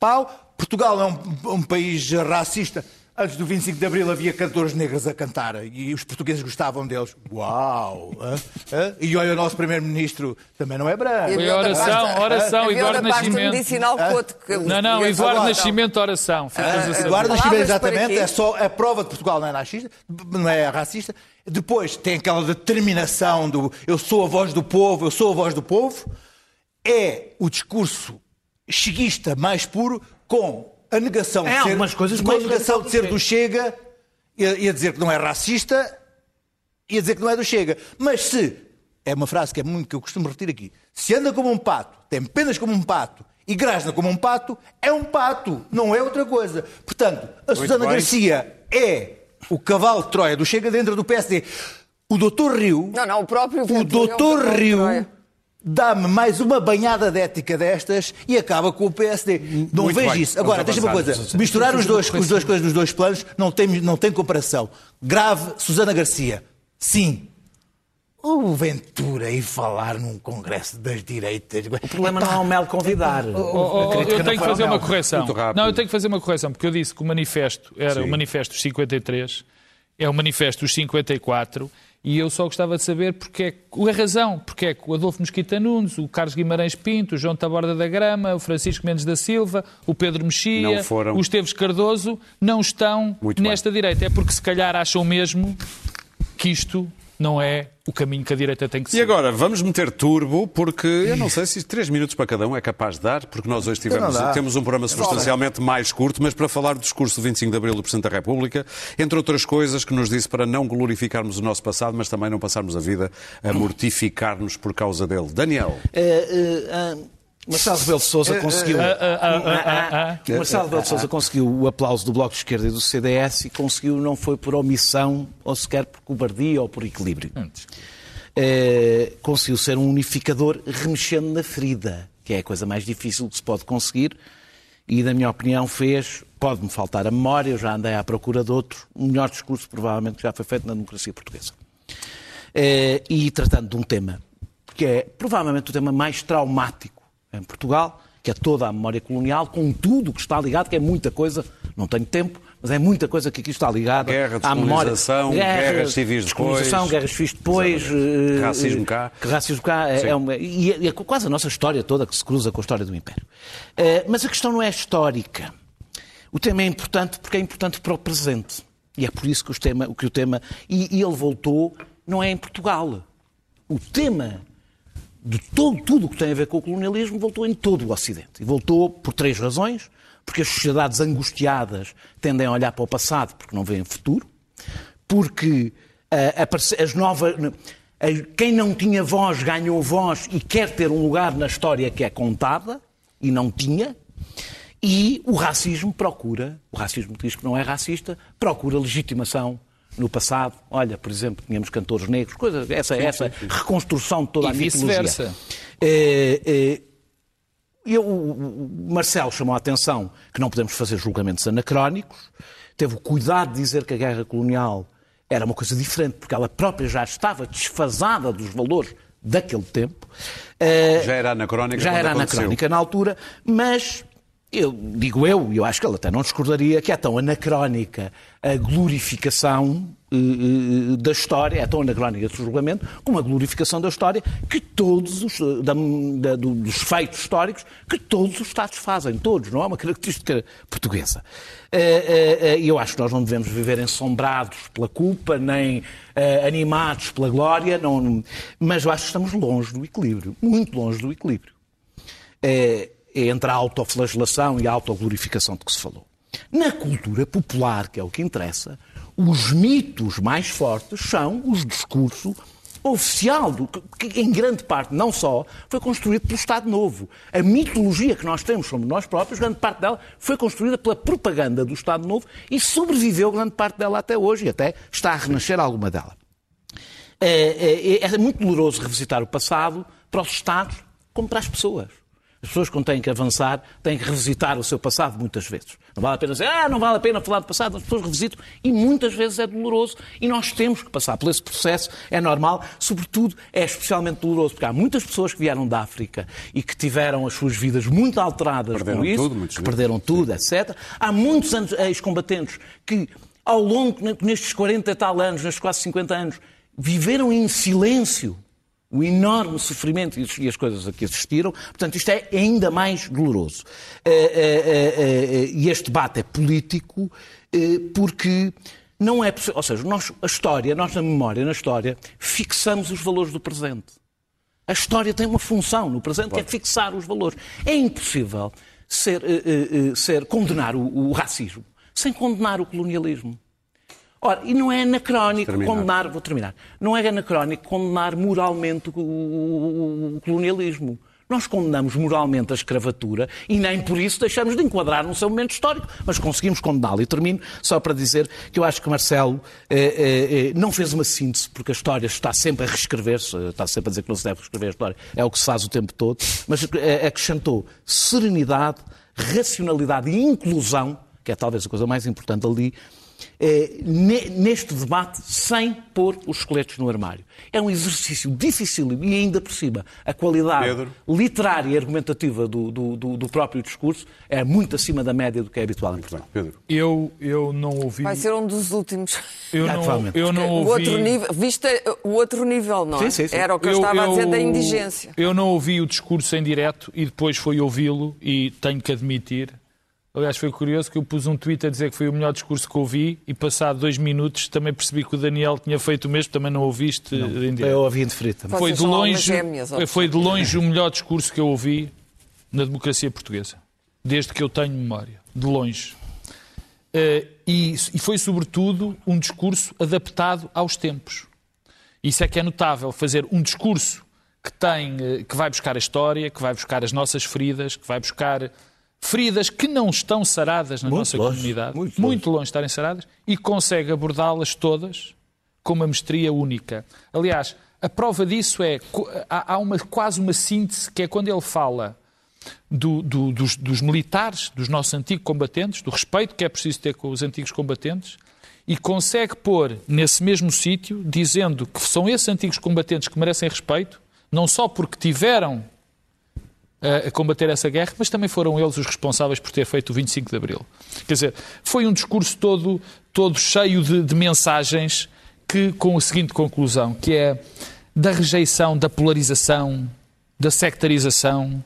pau. Portugal é um, um país racista. Antes do 25 de Abril havia cantores negros a cantar e os portugueses gostavam deles. Uau! hã? Hã? E olha, o nosso Primeiro-Ministro também não é branco. Foi oração, oração, Eduardo Nascimento. medicinal Couto. Não, não, Eduardo. Nascimento, oração. Ficas a saber. Eduardo Nascimento, exatamente, é só a prova de Portugal não é racista, não é racista. Depois tem aquela determinação do eu sou a voz do povo, eu sou a voz do povo. É o discurso cheguista mais puro com a negação É, de ser, algumas coisas com a mais negação de ser do Chega e a, dizer que não é racista e a dizer que não é do Chega. Mas se, é uma frase que é muito que eu costumo repetir aqui, se anda como um pato, tem penas como um pato e grasna como um pato, é um pato, não é outra coisa. Portanto, a Susana bem. Garcia é o cavalo de Troia do Chega dentro do PSD. O doutor Rio, Não, não, o próprio o é um doutor Rio Troia. Dá-me mais uma banhada de ética destas e acaba com o PSD. Não Muito vejo bem, isso. Agora, deixa-me uma coisa. Misturar os dois, os dois coisas nos dois planos não tem, não tem comparação. Grave, Susana Garcia. Sim. O Ventura ir falar num congresso das direitas. O problema não é o Mel convidar. [laughs] Oh, oh, oh, eu tenho que fazer uma correção. Não, eu tenho que fazer uma correção, porque eu disse que o manifesto era o manifesto dos 53, é o manifesto dos 54, e eu só gostava de saber porque é, a razão, porque é que o Adolfo Mosquita Nunes, o Carlos Guimarães Pinto, o João Taborda da Grama, o Francisco Mendes da Silva, o Pedro Mexia, o Esteves Cardoso, não estão Muito bem. nesta direita. É porque se calhar acham mesmo que isto não é o caminho que a direita tem que E seguir. agora, vamos meter turbo, porque eu não sei se três minutos para cada um é capaz de dar, porque nós hoje tivemos, Não dá. temos um programa substancialmente mais curto, mas para falar do discurso do 25 de Abril do Presidente da República, entre outras coisas que nos disse para não glorificarmos o nosso passado, mas também não passarmos a vida a [coughs] mortificar-nos por causa dele. Daniel. Eh, eh, ah, Marcelo Rebelo de Sousa conseguiu. Marcelo Rebelo de Sousa conseguiu o aplauso do Bloco de Esquerda e do CDS e conseguiu, não foi por omissão ou sequer por cobardia ou por equilíbrio. Eh, conseguiu ser um unificador remexendo na ferida, que é a coisa mais difícil que se pode conseguir. E, na minha opinião, fez, pode-me faltar a memória, eu já andei à procura de outro, o melhor discurso provavelmente que já foi feito na democracia portuguesa. Eh, e tratando de um tema que é provavelmente o tema mais traumático em Portugal, que é toda a memória colonial, com tudo o que está ligado, que é muita coisa, não tenho tempo, mas é muita coisa que aqui está ligada Guerra, à memória. descolonização, guerras civis depois. guerras civis depois. eh, Racismo eh, cá. que racismo cá é, é uma, e é, é quase a nossa história toda que se cruza com a história do Império. Eh, mas a questão não é histórica. O tema é importante porque é importante para o presente. E é por isso que, os tema, que o tema. E, e ele voltou, não é em Portugal. O tema de todo, tudo o que tem a ver com o colonialismo voltou em todo o Ocidente. E voltou por três razões. Porque as sociedades angustiadas tendem a olhar para o passado porque não veem futuro. Porque aparece- as novas. Quem não tinha voz ganhou voz e quer ter um lugar na história que é contada e não tinha. E o racismo procura, o racismo diz que não é racista, procura legitimação no passado. Olha, por exemplo, tínhamos cantores negros, coisa, essa, essa reconstrução de toda E a mitologia. vice-versa. Eh, eu, o Marcelo chamou a atenção que não podemos fazer julgamentos anacrónicos, teve o cuidado de dizer que a guerra colonial era uma coisa diferente, porque ela própria já estava desfasada dos valores daquele tempo. Eh, Já era anacrónica Já era aconteceu. anacrónica na altura, mas eu digo eu, e eu acho que ele até não discordaria, que é tão anacrónica a glorificação eh, da história, é tão anacrónica esse julgamento, como a glorificação da história que todos os, eh, da- da- do- dos feitos históricos que todos os Estados fazem, todos, não é uma característica portuguesa. Eh, eh, eh, E eu acho que nós não devemos viver ensombrados pela culpa, nem animados pela glória, não, mas eu acho que estamos longe do equilíbrio, muito longe do equilíbrio é, é entre a autoflagelação e a autoglorificação de que se falou. Na cultura popular, que é o que interessa, os mitos mais fortes são os discurso oficial, do, que, em grande parte, não só, foi construído pelo Estado Novo. A mitologia que nós temos sobre nós próprios, grande parte dela foi construída pela propaganda do Estado Novo e sobreviveu grande parte dela até hoje e até está a renascer alguma dela. É, é- é muito doloroso revisitar o passado para os Estados como para as pessoas. As pessoas, quando têm que avançar, têm que revisitar o seu passado muitas vezes. Não vale a pena dizer, ah, não vale a pena falar do passado, as pessoas revisitam e muitas vezes é doloroso e nós temos que passar por esse processo, é normal, sobretudo é especialmente doloroso porque há muitas pessoas que vieram da África e que tiveram as suas vidas muito alteradas Perderam com isso, tudo, que perderam tudo, etc. Há muitos ex-combatentes que, ao longo, nestes 40 e tal anos, nestes quase 50 anos, viveram em silêncio o enorme sofrimento e as coisas a que assistiram. Portanto, isto é ainda mais doloroso. Eh, eh, eh, E este debate é político porque não é possível. Ou seja, nós, a história, nós na memória, na história, fixamos os valores do presente. A história tem uma função no presente que é fixar os valores. É impossível ser, ser condenar o, o racismo sem condenar o colonialismo. Ora, e não é anacrónico Terminar. condenar, vou terminar, não é anacrónico condenar moralmente o, o- o colonialismo. Nós condenamos moralmente a escravatura e nem por isso deixamos de enquadrar no seu momento histórico, mas conseguimos condená-lo. E termino só para dizer que eu acho que Marcelo eh, eh, eh, não fez uma síntese, porque a história está sempre a reescrever-se, está sempre a dizer que não se deve reescrever a história, é o que se faz o tempo todo, mas eh, acrescentou serenidade, racionalidade e inclusão, que é talvez a coisa mais importante ali, eh, neste debate sem pôr os esqueletos no armário. É um exercício difícil e ainda por cima a qualidade Pedro. literária e argumentativa do, do- do- do próprio discurso é muito acima da média do que é habitual em Portugal. Pedro. Eu, eu não ouvi. Vai ser um dos últimos. Eu não, eu não O ouvi. outro nível, viste o outro nível, não é? Sim, sim, sim. Era o que eu, estava a dizer da indigência. Eu não ouvi o discurso em direto e depois fui ouvi-lo e tenho que admitir. Aliás, foi curioso que eu pus um tweet a dizer que foi o melhor discurso que ouvi e passado dois minutos também percebi que o Daniel tinha feito o mesmo, também não ouviste em direto. Eu ouvi indeferido também. Foi de longe, gêmeas, foi de longe o melhor discurso que eu ouvi na democracia portuguesa, desde que eu tenho memória, de longe. Eh, e, e foi sobretudo um discurso adaptado aos tempos. Isso é que é notável, fazer um discurso que tem, eh, que vai buscar a história, que vai buscar as nossas feridas, que vai buscar feridas que não estão saradas na Muito nossa longe, comunidade, muito muito longe de estarem saradas, e consegue abordá-las todas com uma mestria única. Aliás, a prova disso é há uma, quase uma síntese que é quando ele fala do- do- dos, dos militares, dos nossos antigos combatentes, do respeito que é preciso ter com os antigos combatentes, e consegue pôr nesse mesmo sítio, dizendo que são esses antigos combatentes que merecem respeito, não só porque tiveram a combater essa guerra, mas também foram eles os responsáveis por ter feito o 25 de Abril. Quer dizer, foi um discurso todo, todo cheio de, de mensagens que, com a seguinte conclusão, que é da rejeição, da polarização, da sectarização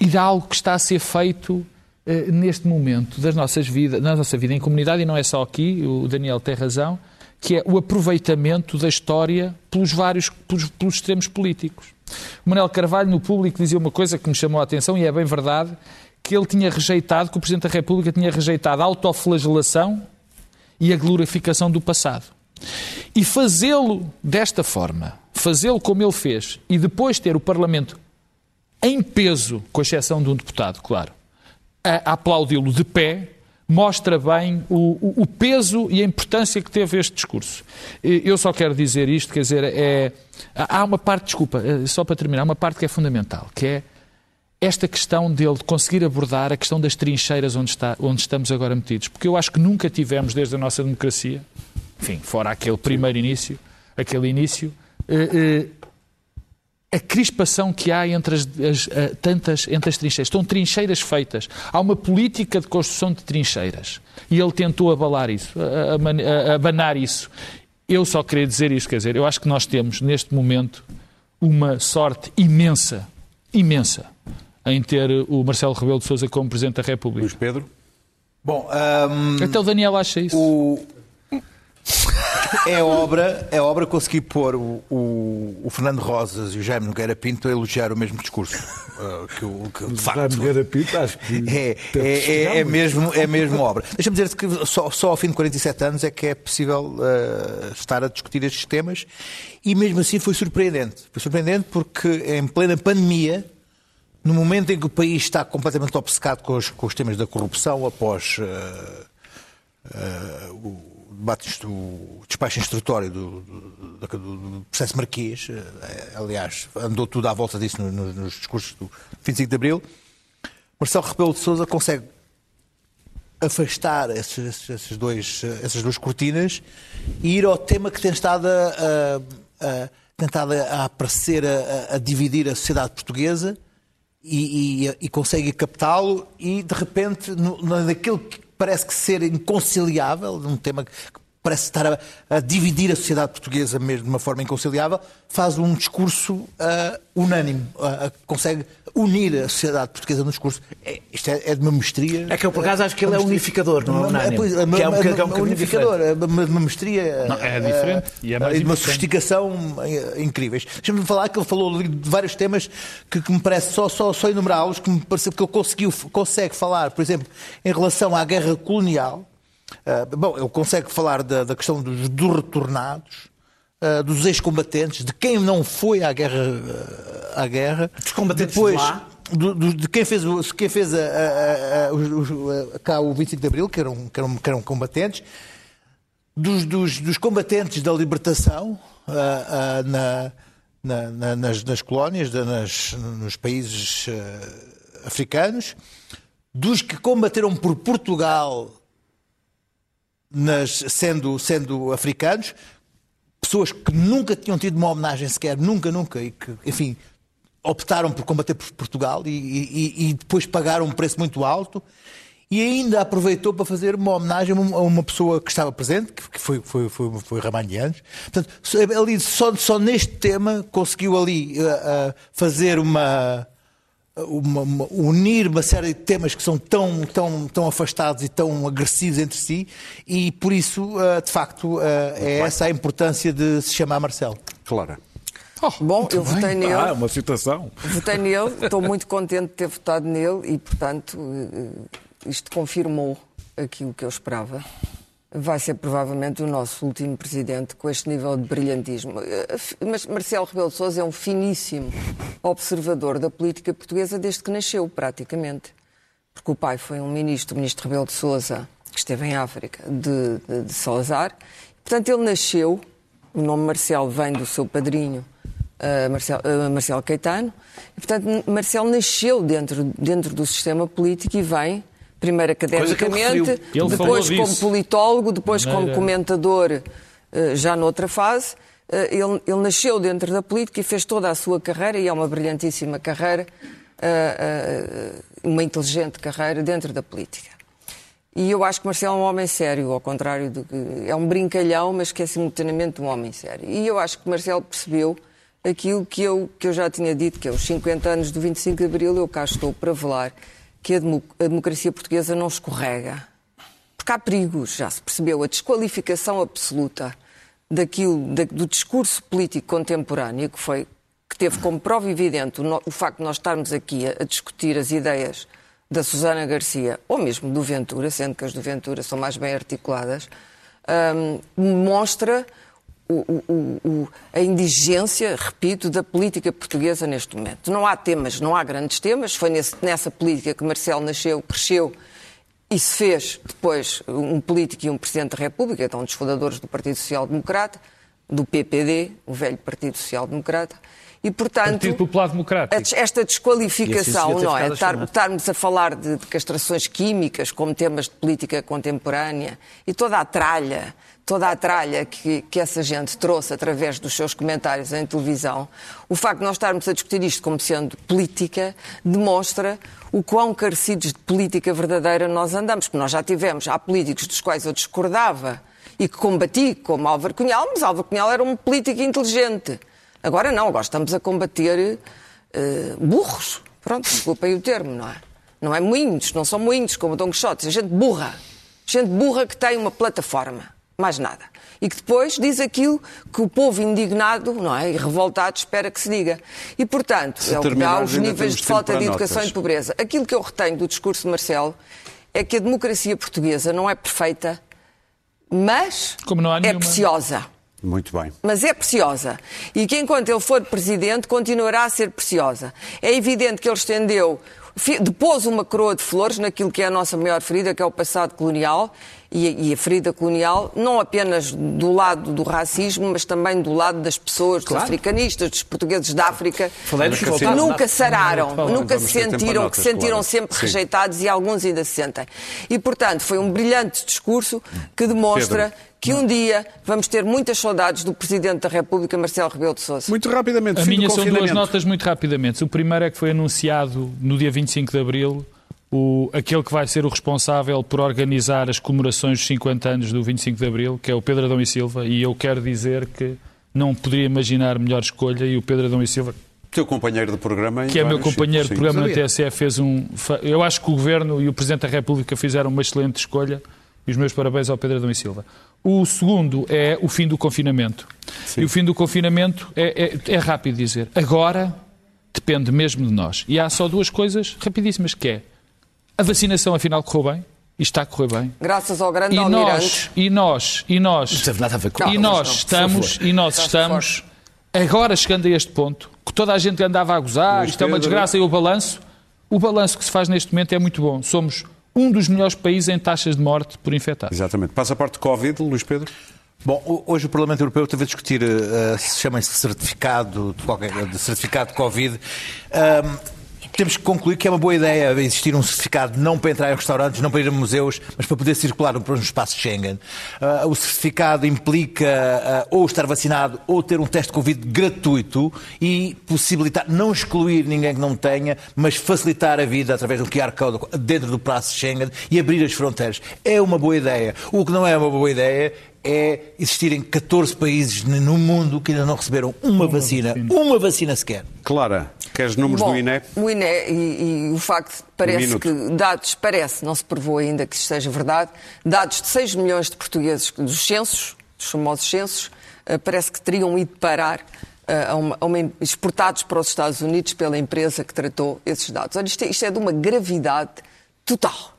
e de algo que está a ser feito eh, neste momento das nossas vidas, na nossa vida em comunidade, e não é só aqui, o Daniel tem razão, que é o aproveitamento da história pelos vários pelos, pelos extremos políticos. O Manuel Carvalho, no público, dizia uma coisa que me chamou a atenção, e é bem verdade, que ele tinha rejeitado, que o Presidente da República tinha rejeitado a autoflagelação e a glorificação do passado. E fazê-lo desta forma, fazê-lo como ele fez, e depois ter o Parlamento em peso, com exceção de um deputado, claro, a aplaudi-lo de pé, mostra bem o, o, peso e a importância que teve este discurso. Eu só quero dizer isto, quer dizer, é, há uma parte, desculpa, eh, só para terminar, uma parte que é fundamental, que é esta questão dele conseguir abordar a questão das trincheiras onde, está, onde estamos agora metidos. Porque eu acho que nunca tivemos, desde a nossa democracia, enfim, fora aquele primeiro início, aquele início, eh, eh, a crispação que há entre as, as, tantas entre as trincheiras. Estão trincheiras feitas. Há uma política de construção de trincheiras. E ele tentou abalar isso, a, a, abanar isso. Eu só queria dizer isto, quer dizer, eu acho que nós temos, neste momento, uma sorte imensa, imensa, em ter o Marcelo Rebelo de Sousa como Presidente da República. Luís Pedro? Bom, um, Até o Daniel acha isso. O, é obra, é obra conseguir pôr o, o, o, Fernando Rosas e o Jaime Nogueira Pinto a elogiar o mesmo discurso. Uh, [laughs] que, o, que, de facto, Jaime Nogueira Pinto, acho que. É, é, é, é, mesmo, é mesmo obra. Deixa-me dizer que só, só ao fim de 47 anos é que é possível uh, estar a discutir estes temas e mesmo assim foi surpreendente. Foi surpreendente porque em plena pandemia. No momento em que o país está completamente obcecado com os, com os temas da corrupção, após uh, o debate, o despacho instrutório do, do, do, processo marquês, eh, aliás, andou tudo à volta disso nos, nos discursos do 25 de Abril, Marcelo Rebelo de Sousa consegue afastar esses, esses dois, essas duas cortinas e ir ao tema que tem estado a, a, a tentado a aparecer, a, a, dividir a sociedade portuguesa e, e, e consegue captá-lo e, de repente, no, naquilo que parece que ser inconciliável, um tema que parece estar a, a, dividir a sociedade portuguesa mesmo de uma forma inconciliável, faz um discurso uh, unânime, uh, consegue unir a sociedade portuguesa no discurso. É, isto é, é, de uma mestria. É que eu, por acaso, acho que ele é unificador, não é unânime. Pois, que é um, é um unificador, uma, uma mestria. Não, é diferente. Uh, e é mais de uma sofisticação incríveis. Deixa-me falar que ele falou de vários temas que, que me parece, só, só, só enumerá-los, que me parece que ele conseguiu, consegue falar, por exemplo, em relação à guerra colonial Uh, bom, ele consegue falar da, da questão dos, dos retornados, uh, dos ex-combatentes, de quem não foi à guerra. Uh, à guerra. Dos combatentes Depois, de lá. Do, do, de quem fez, quem fez a, a, a, a, cá o 25 de Abril, que eram, que eram, que eram combatentes, dos, dos, dos, combatentes da libertação na, na, na, nas, nas, colónias, nas, nos países africanos, dos que combateram por Portugal nas, sendo, sendo africanos, pessoas que nunca tinham tido uma homenagem sequer, nunca, nunca, e que, enfim, optaram por combater por Portugal e, e, e depois pagaram um preço muito alto e ainda aproveitou para fazer uma homenagem a uma pessoa que estava presente, que foi, foi, foi, foi Ramalhianos. Portanto, ali, só, só neste tema conseguiu ali uh, uh, fazer uma uma, uma, unir uma série de temas que são tão, tão, tão afastados e tão agressivos entre si, e por isso, uh, de facto, uh, é essa a importância de se chamar Marcelo. Clara. Oh, Bom, eu bem. votei nele. Ah, uma citação. Votei nele, estou muito contente de ter votado nele e, portanto, eh, isto confirmou aquilo que eu esperava vai ser provavelmente o nosso último presidente com este nível de brilhantismo. Mas Marcelo Rebelo de Sousa é um finíssimo observador da política portuguesa desde que nasceu, praticamente. Porque o pai foi um ministro, o ministro Rebelo de Sousa, que esteve em África, de, de, de Salazar. Portanto, ele nasceu, o nome Marcelo vem do seu padrinho, uh, Marcelo, uh, Marcelo Caetano, e, portanto, Marcelo nasceu dentro, dentro do sistema político e vem primeiro academicamente, depois como politólogo, depois como comentador, eh, já noutra fase. Eh, ele, ele, nasceu dentro da política e fez toda a sua carreira, e é uma brilhantíssima carreira, ah, uma inteligente carreira dentro da política. E eu acho que Marcelo é um homem sério, ao contrário do que. É um brincalhão, mas que é simultaneamente um homem sério. E eu acho que Marcelo percebeu aquilo que eu, que eu já tinha dito, que é os 50 anos do 25 de Abril, eu cá estou para velar que a, demo- a democracia portuguesa não escorrega. Porque há perigos, já se percebeu, a desqualificação absoluta daquilo, da- do discurso político contemporâneo, que foi que teve como prova evidente o, no- o facto de nós estarmos aqui a, a discutir as ideias da Susana Garcia, ou mesmo do Ventura, sendo que as do Ventura são mais bem articuladas, hum, mostra o- o- o- a indigência, repito, da política portuguesa neste momento. Não há temas, não há grandes temas. Foi nesse- nessa política que Marcelo nasceu, cresceu e se fez depois um político e um Presidente da República, então um dos fundadores do Partido Social Democrata, do PPD, o velho Partido Social Democrata. E, portanto, Partido Popular Democrático. esta desqualificação, não é? Estar- estarmos a falar de, de castrações químicas como temas de política contemporânea e toda a tralha, toda a tralha que, que essa gente trouxe através dos seus comentários em televisão, o facto de nós estarmos a discutir isto como sendo política demonstra o quão carecidos de política verdadeira nós andamos, porque nós já tivemos, há políticos dos quais eu discordava e que combati, como Álvaro Cunhal, mas Álvaro Cunhal era um político inteligente. Agora não, agora estamos a combater eh, burros. Pronto, desculpem o termo, não é? Não é moinhos, não são moinhos como Dom Quixote, é gente burra. Gente burra que tem uma plataforma, mais nada. E que depois diz aquilo que o povo indignado não é, e revoltado espera que se diga. E, portanto, Se é o que dá os níveis de falta de educação notas. e de pobreza. Aquilo que eu retenho do discurso de Marcelo é que a democracia portuguesa não é perfeita, mas Como não há é preciosa Muito bem. mas é preciosa. E que enquanto ele for presidente, continuará a ser preciosa. É evidente que ele estendeu, depôs uma coroa de flores naquilo que é a nossa maior ferida, que é o passado colonial, e, a ferida colonial, não apenas do lado do racismo, mas também do lado das pessoas, dos africanistas, dos portugueses da África, Falei que nunca sararam, nunca se sentiram, notas, que sentiram claro. sempre Sim. rejeitados e alguns ainda se sentem. E, portanto, foi um brilhante discurso que demonstra Pedro. Que um dia vamos ter muitas saudades do Presidente da República, Marcelo Rebelo de Sousa. Muito rapidamente, A fim minha do são duas notas muito rapidamente. O primeiro é que foi anunciado no dia 25 de Abril o, aquele que vai ser o responsável por organizar as comemorações dos 50 anos do 25 de Abril, que é o Pedro Adão e Silva, e eu quero dizer que não poderia imaginar melhor escolha e o Pedro Adão e Silva, Teu companheiro de programa que é meu companheiro de programa na. TSF, fez um. Eu acho que o Governo e o Presidente da República fizeram uma excelente escolha e os meus parabéns ao Pedro Adão e Silva. O segundo é o fim do confinamento. E o fim do confinamento é, é, é rápido dizer. Agora depende mesmo de nós. E há só duas coisas rapidíssimas, que é a vacinação afinal correu bem, e está a correr bem. Graças ao grande E almirante. nós, e nós, e nós, Não teve nada a ver com e isso. nós não, estamos, e nós estamos, agora chegando a este ponto, que toda a gente andava a gozar, isto é uma desgraça, e o balanço, o balanço que se faz neste momento é muito bom. Somos um dos melhores países em taxas de morte por infectados. Exatamente. Passaporte Covid, Luís Pedro? Bom, ho- hoje o Parlamento Europeu teve a discutir, eh, se chama-se certificado de, qualquer, de certificado de Covid. Ahm, temos que concluir que é uma boa ideia existir um certificado não para entrar em restaurantes, não para ir a museus, mas para poder circular por um espaço Schengen. Ah, o certificado implica ah, ou estar vacinado ou ter um teste de Covid gratuito e possibilitar, não excluir ninguém que não tenha, mas facilitar a vida através do QR Code dentro do prazo Schengen e abrir as fronteiras. É uma boa ideia. O que não é uma boa ideia é existirem 14 países no mundo que ainda não receberam uma, vacina, uma vacina sequer. Clara, queres números Bom, do INE? O INE e, e o facto parece minuto. que dados, parece, não se provou ainda que isto seja verdade, dados de 6 milhões de portugueses dos censos, dos famosos censos, eh, parece que teriam ido parar eh, a uma, a uma- exportados para os Estados Unidos pela empresa que tratou esses dados. Olha, isto é, isto é de uma gravidade total.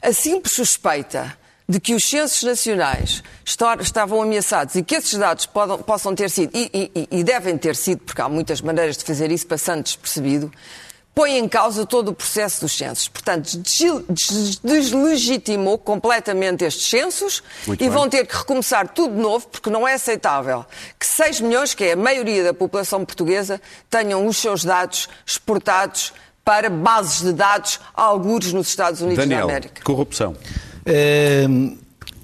A simples suspeita de que os censos nacionais esta- estavam ameaçados e que esses dados podam- possam ter sido, e, e- e devem ter sido, porque há muitas maneiras de fazer isso passando despercebido, põe em causa todo o processo dos censos. Portanto, desle- des- deslegitimou completamente estes censos Muito e bem. vão ter que recomeçar tudo de novo, porque não é aceitável que 6 milhões, que é a maioria da população portuguesa, tenham os seus dados exportados para bases de dados, algures nos Estados Unidos Daniel, da América. corrupção. Hum,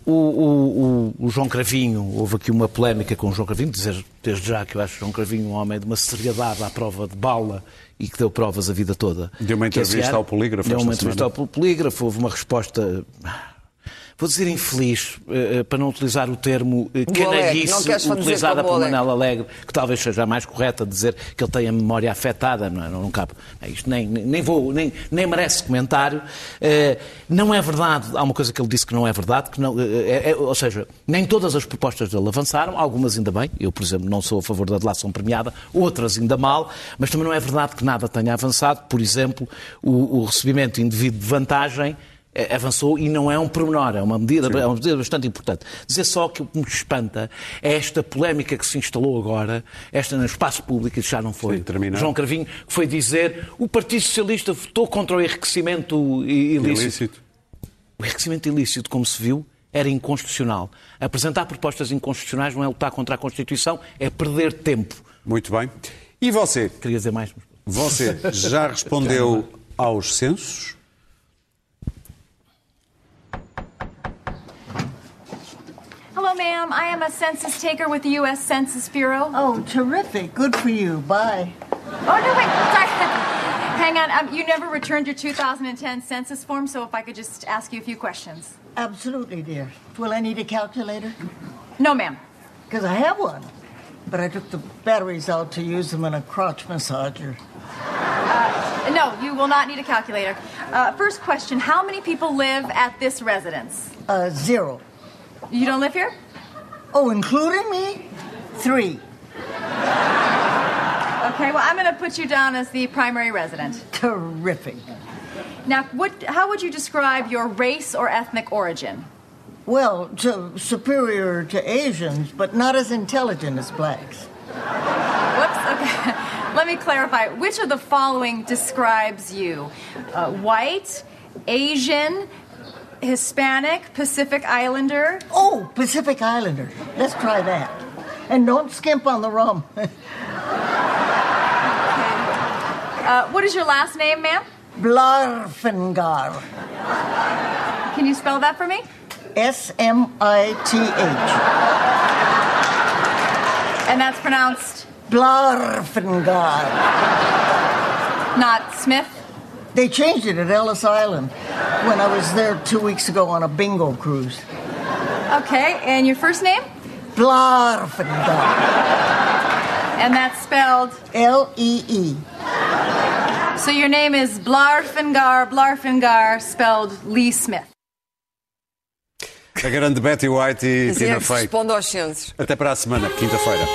o, o- o- o João Cravinho, houve aqui uma polémica com o João Cravinho, dizer desde já que eu acho o João Cravinho um homem de uma seriedade à prova de bala e que deu provas a vida toda. Deu uma entrevista ao Polígrafo Deu uma entrevista semana. ao Polígrafo, houve uma resposta. Vou dizer infeliz, eh, eh, para não utilizar o termo eh, dizer utilizada por. Manela Alegre, que talvez seja a mais correta dizer que ele tem a memória afetada, não, é? não, não cabe. É, Isto nem, nem, vou, nem, nem merece comentário. Não é verdade, há uma coisa que ele disse que não é verdade, que não, é- é- ou seja, nem todas as propostas dele avançaram, algumas ainda bem, eu, por exemplo, não sou a favor da delação premiada, outras ainda mal, mas também não é verdade que nada tenha avançado. Por exemplo, o, o recebimento indevido de vantagem avançou e não é um pormenor, é uma medida, é uma medida bastante importante. Dizer só que o que me espanta é esta polémica que se instalou agora, esta no espaço público, e já não foi Sim, terminar. João Carvinho, que foi dizer o Partido Socialista votou contra o enriquecimento ilícito. Ilícito. O enriquecimento ilícito, como se viu, era inconstitucional. Apresentar propostas inconstitucionais não é lutar contra a Constituição, é perder tempo. Muito bem. E você? Queria dizer mais. Você [laughs] já respondeu aos censos? Hello, ma'am. I am a census taker with the U.S. Census Bureau. Oh, terrific. Good for you. Bye. Oh, no, wait. [laughs] Sorry. Hang on. Um, you never returned your 2010 census form, so if I could just ask you a few questions. Absolutely, dear. Will I need a calculator? No, ma'am. Because I have one. But I took the batteries out to use them in a crotch massager. No, you will not need a calculator. Uh, first question How many people live at this residence? Uh, zero. You don't live here? Oh, including me? Three. Okay, well, I'm going to put you down as the primary resident. Terrific. Now, what, how would you describe your race or ethnic origin? Well, to, superior to Asians, but not as intelligent as blacks. Whoops, okay. [laughs] Let me clarify. Which of the following describes you? Uh, white, Asian, Hispanic, Pacific Islander? Oh, Pacific Islander. Let's try that. And don't skimp on the rum. [laughs] Uh, what is your last name, ma'am? Blarfengar. Can you spell that for me? S M I T H. And that's pronounced Blarfengar. not Smith? They changed it at Ellis Island when I was there two weeks ago on a bingo cruise. Okay, and your first name? Blarfengar. And that's spelled. L E E. So your name is Blarfengar, Blarfengar, spelled Lee Smith. A grande Betty White e Assim é Tina que Fey. responde aos censos. Até para a semana, quinta-feira.